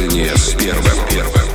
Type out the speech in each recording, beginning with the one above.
Движение с первым. первым.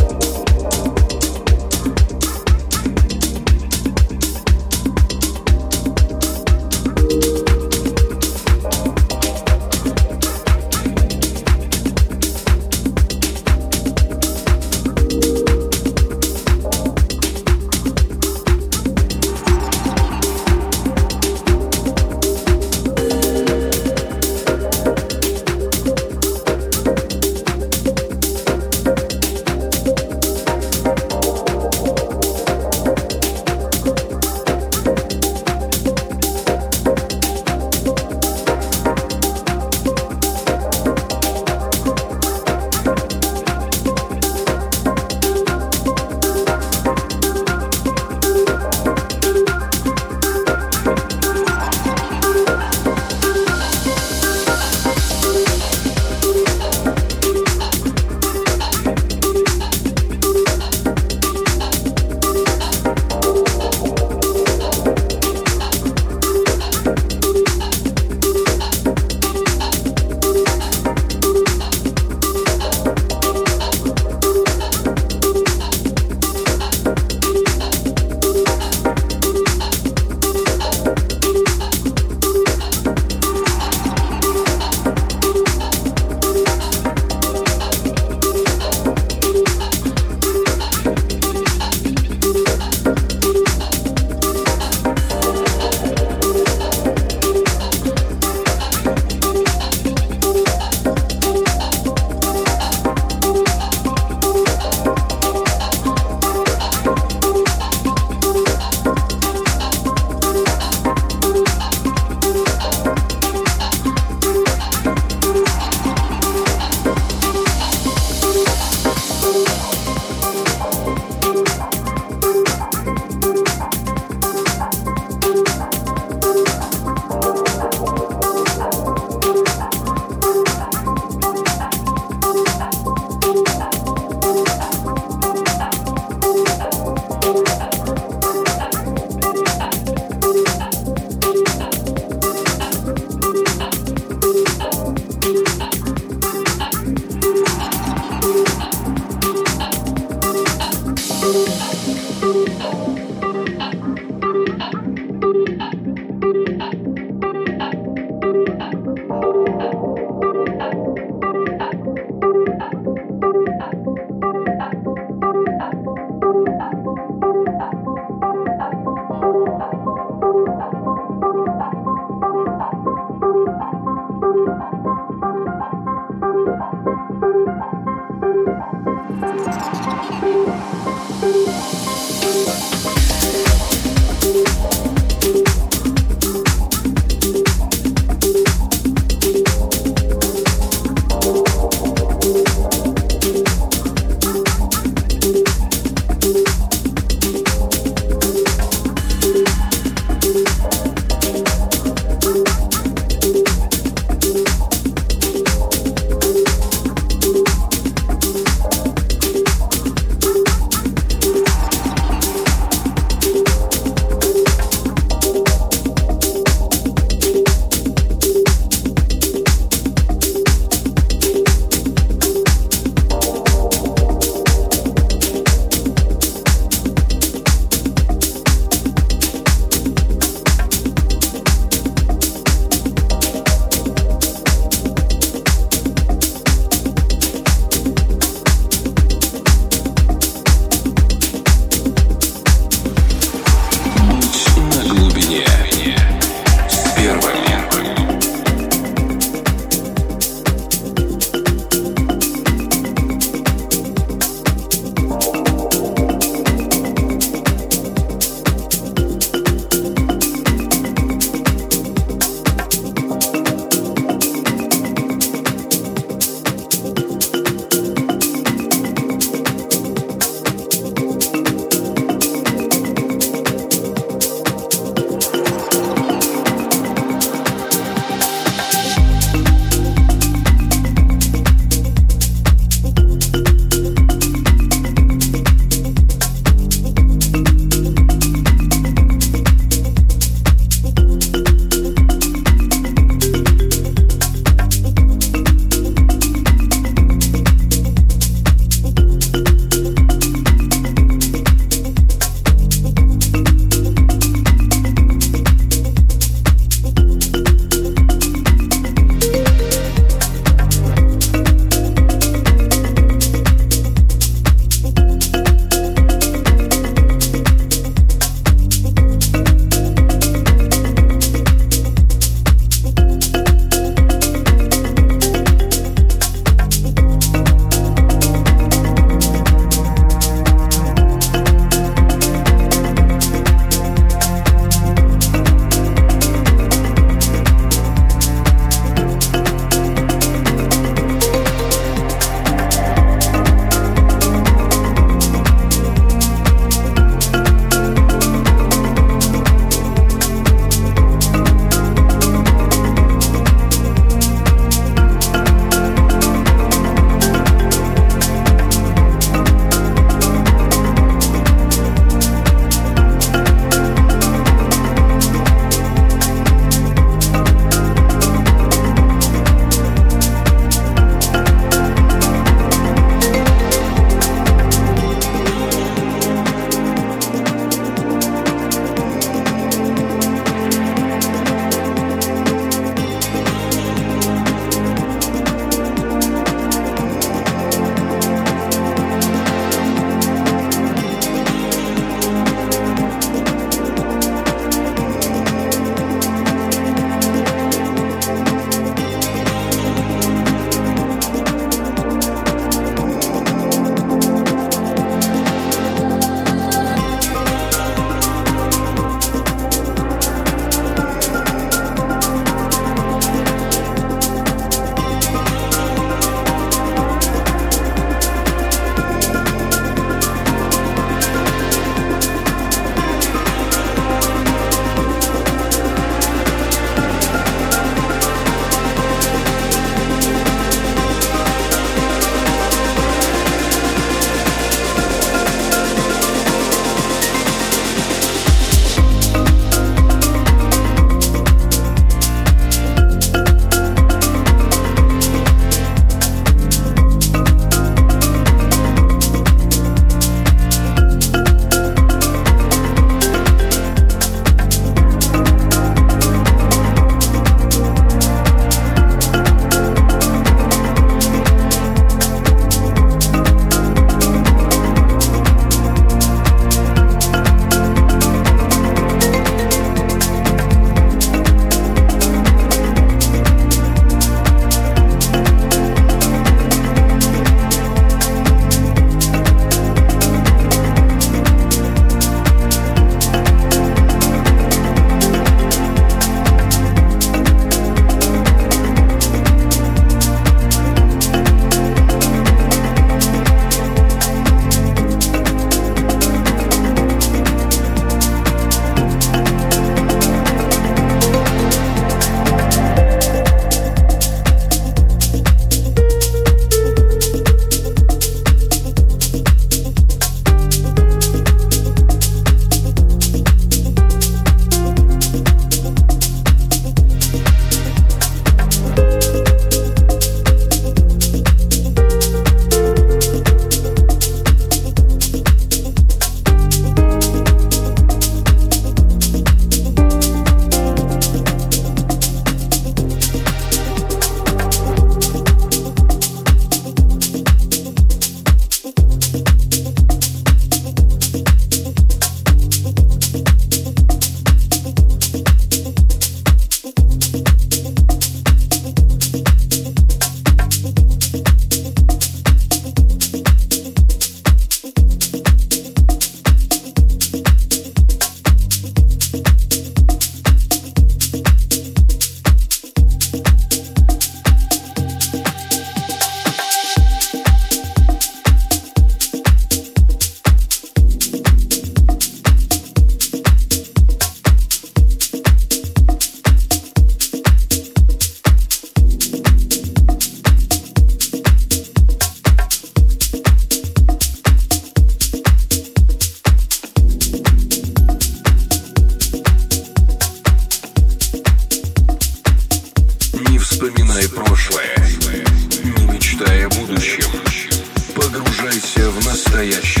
Настоящее.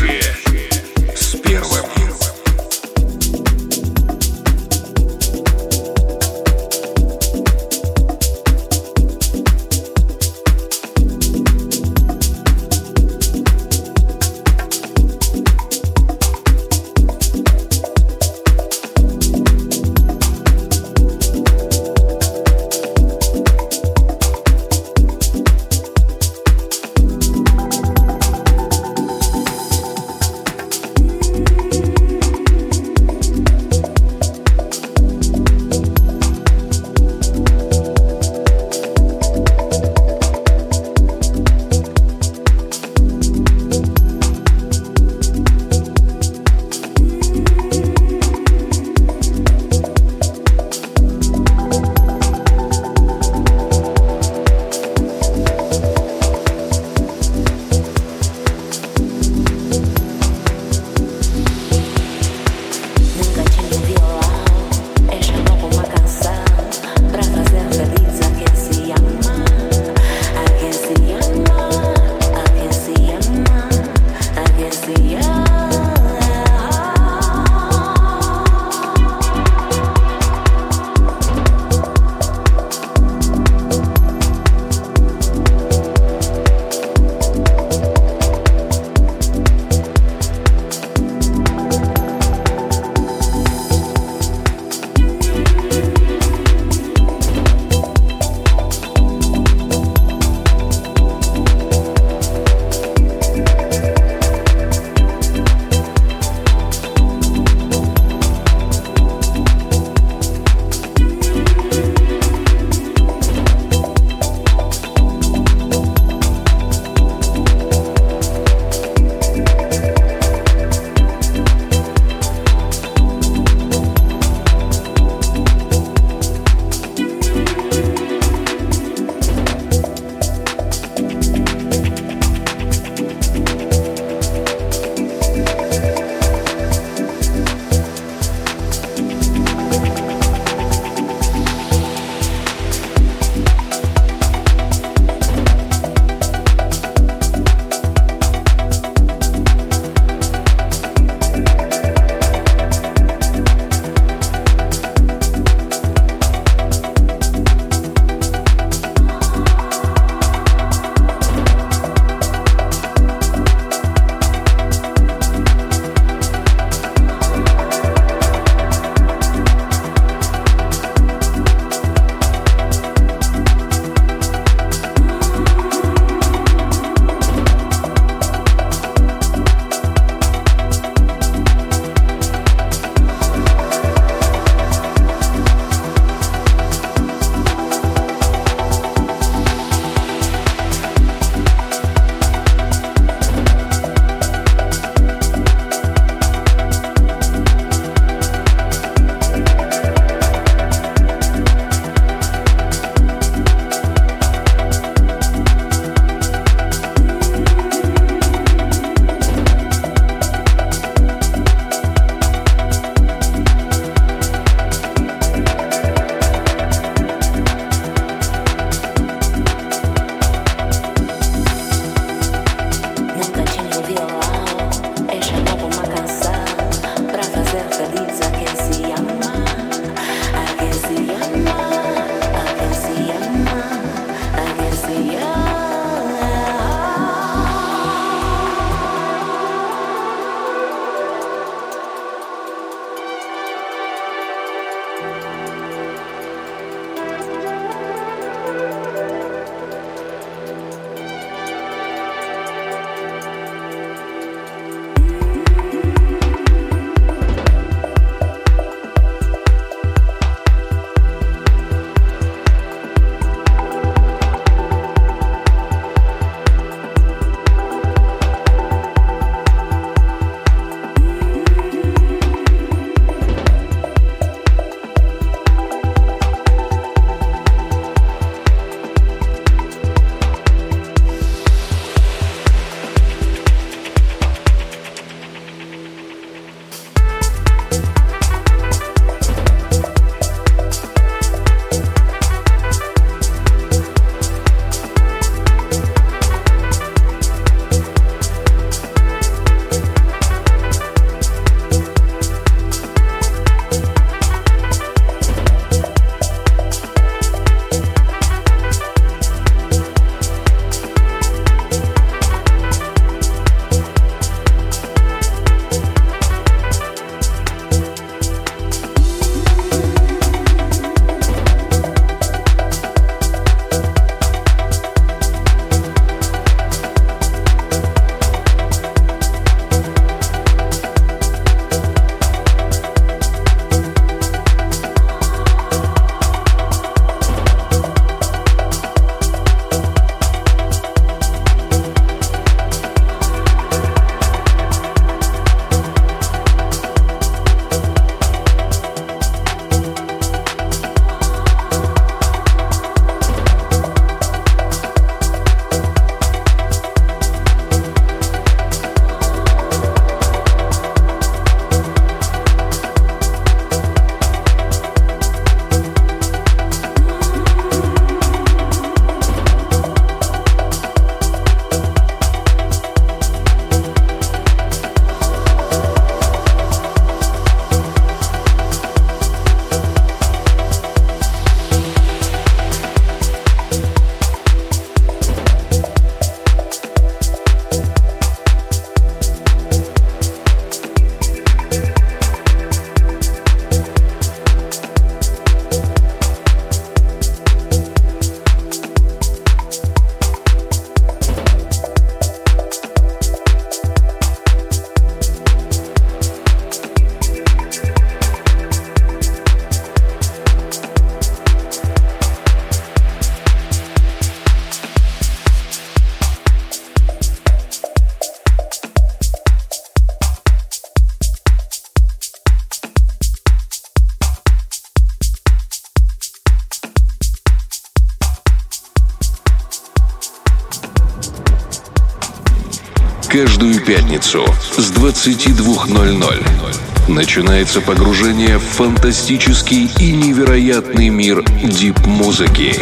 22.00 начинается погружение в фантастический и невероятный мир дип-музыки.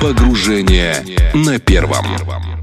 Погружение на первом.